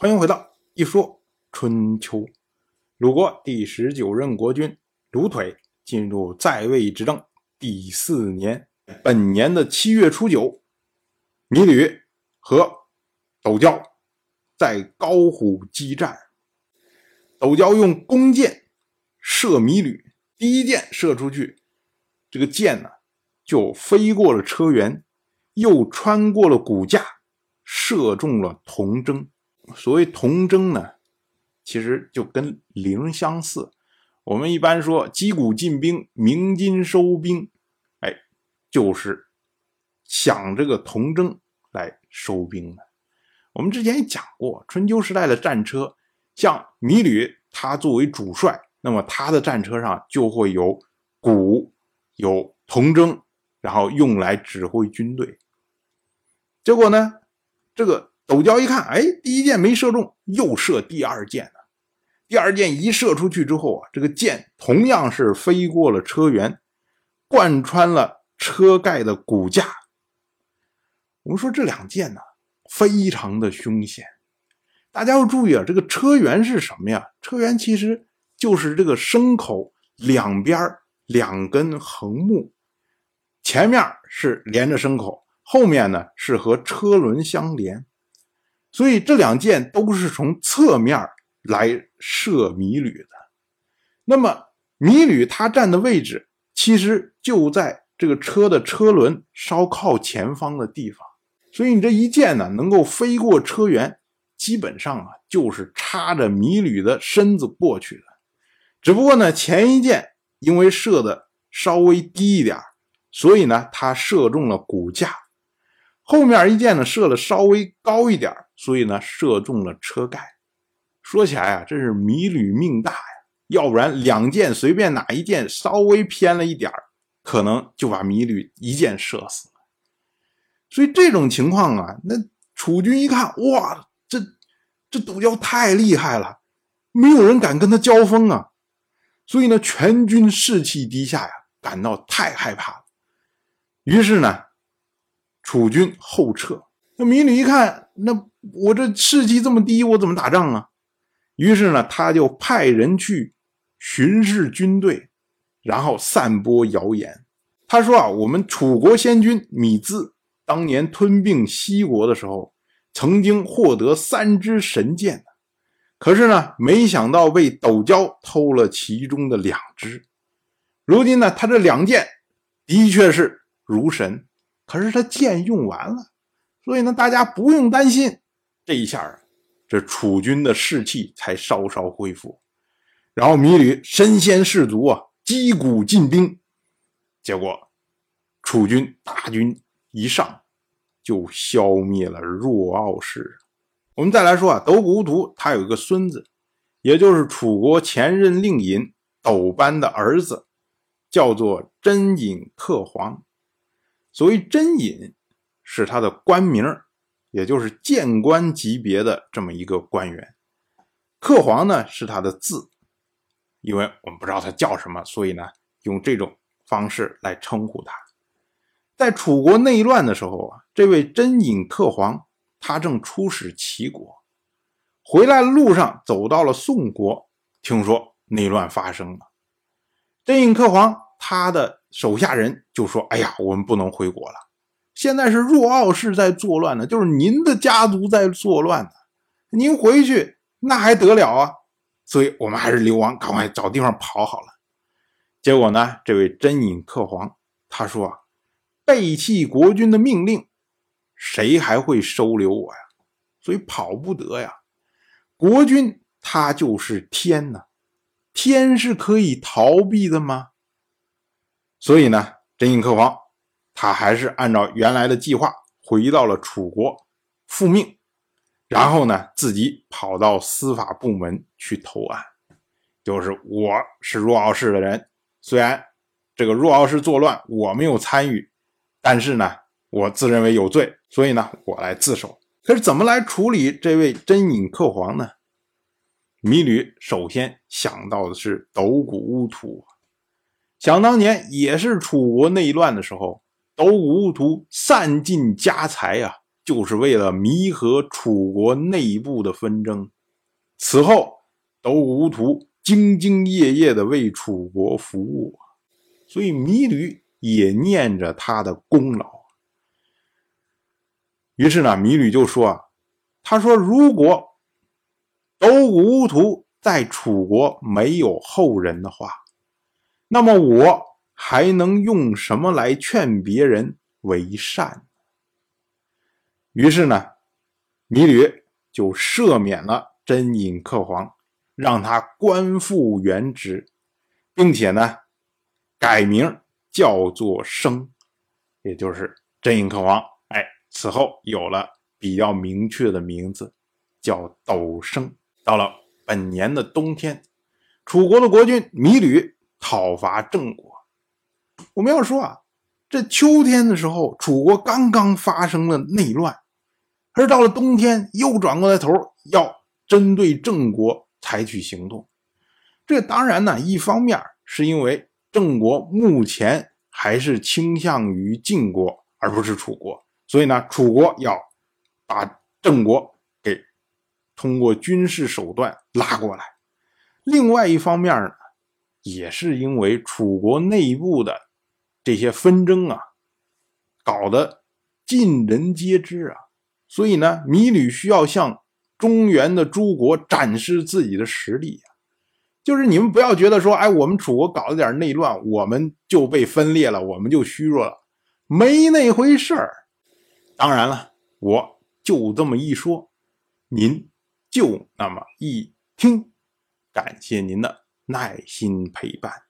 欢迎回到一说春秋。鲁国第十九任国君鲁腿进入在位执政第四年，本年的七月初九，芈吕和斗椒在高虎激战。斗椒用弓箭射芈吕，第一箭射出去，这个箭呢就飞过了车辕，又穿过了骨架，射中了童筝。所谓童筝呢，其实就跟铃相似。我们一般说击鼓进兵、鸣金收兵，哎，就是响这个童筝来收兵的。我们之前也讲过，春秋时代的战车，像米吕，他作为主帅，那么他的战车上就会有鼓、有童筝，然后用来指挥军队。结果呢，这个。斗椒一看，哎，第一箭没射中，又射第二箭呢。第二箭一射出去之后啊，这个箭同样是飞过了车辕，贯穿了车盖的骨架。我们说这两箭呢，非常的凶险。大家要注意啊，这个车辕是什么呀？车辕其实就是这个牲口两边两根横木，前面是连着牲口，后面呢是和车轮相连。所以这两箭都是从侧面来射米吕的。那么米吕他站的位置其实就在这个车的车轮稍靠前方的地方。所以你这一箭呢，能够飞过车辕，基本上啊就是插着米吕的身子过去的。只不过呢，前一箭因为射的稍微低一点所以呢他射中了骨架。后面一箭呢射的稍微高一点所以呢射中了车盖。说起来啊，真是芈吕命大呀，要不然两箭随便哪一箭稍微偏了一点可能就把芈吕一箭射死了。所以这种情况啊，那楚军一看，哇，这这斗椒太厉害了，没有人敢跟他交锋啊。所以呢，全军士气低下呀，感到太害怕了。于是呢。楚军后撤，那芈吕一看，那我这士气这么低，我怎么打仗啊？于是呢，他就派人去巡视军队，然后散播谣言。他说啊，我们楚国先君芈字当年吞并西国的时候，曾经获得三支神箭，可是呢，没想到被斗椒偷了其中的两支。如今呢，他这两箭的确是如神。可是他剑用完了，所以呢，大家不用担心。这一下啊这楚军的士气才稍稍恢复。然后芈吕身先士卒啊，击鼓进兵。结果楚军大军一上，就消灭了若敖氏。我们再来说啊，斗谷乌图他有一个孙子，也就是楚国前任令尹斗班的儿子，叫做真尹克黄。所谓真尹是他的官名，也就是谏官级别的这么一个官员。克黄呢是他的字，因为我们不知道他叫什么，所以呢用这种方式来称呼他。在楚国内乱的时候啊，这位真尹克黄他正出使齐国，回来路上走到了宋国，听说内乱发生了。真尹克黄他的。手下人就说：“哎呀，我们不能回国了，现在是若敖氏在作乱呢，就是您的家族在作乱呢。您回去那还得了啊？所以我们还是流亡，赶快找地方跑好了。结果呢，这位真尹克皇他说啊：背弃国君的命令，谁还会收留我呀？所以跑不得呀。国君他就是天呐，天是可以逃避的吗？”所以呢，真尹克皇他还是按照原来的计划回到了楚国复命，然后呢，自己跑到司法部门去投案，就是我是若敖氏的人，虽然这个若敖氏作乱我没有参与，但是呢，我自认为有罪，所以呢，我来自首。可是怎么来处理这位真尹克皇呢？芈吕首先想到的是斗谷乌土。想当年也是楚国内乱的时候，斗谷乌图散尽家财啊，就是为了弥合楚国内部的纷争。此后，斗谷乌图兢兢业业地为楚国服务，所以芈吕也念着他的功劳。于是呢，芈吕就说：“啊他说，如果斗谷乌图在楚国没有后人的话，那么我还能用什么来劝别人为善？”于是呢，芈吕就赦免了真尹克皇，让他官复原职，并且呢，改名叫做生，也就是真尹克皇。哎此后有了比较明确的名字，叫斗生。到了本年的冬天，楚国的国君芈吕讨伐郑国。我们要说啊，这秋天的时候，楚国刚刚发生了内乱，而到了冬天，又转过来头要针对郑国采取行动。这当然呢，一方面是因为郑国目前还是倾向于晋国，而不是楚国。所以呢，楚国要把郑国给通过军事手段拉过来。另外一方面呢，也是因为楚国内部的这些纷争啊，搞得尽人皆知啊。所以呢，芈吕需要向中原的诸国展示自己的实力啊。就是你们不要觉得说，哎，我们楚国搞了点内乱，我们就被分裂了，我们就虚弱了，没那回事儿。当然了，我就这么一说，您就那么一听，感谢您的耐心陪伴。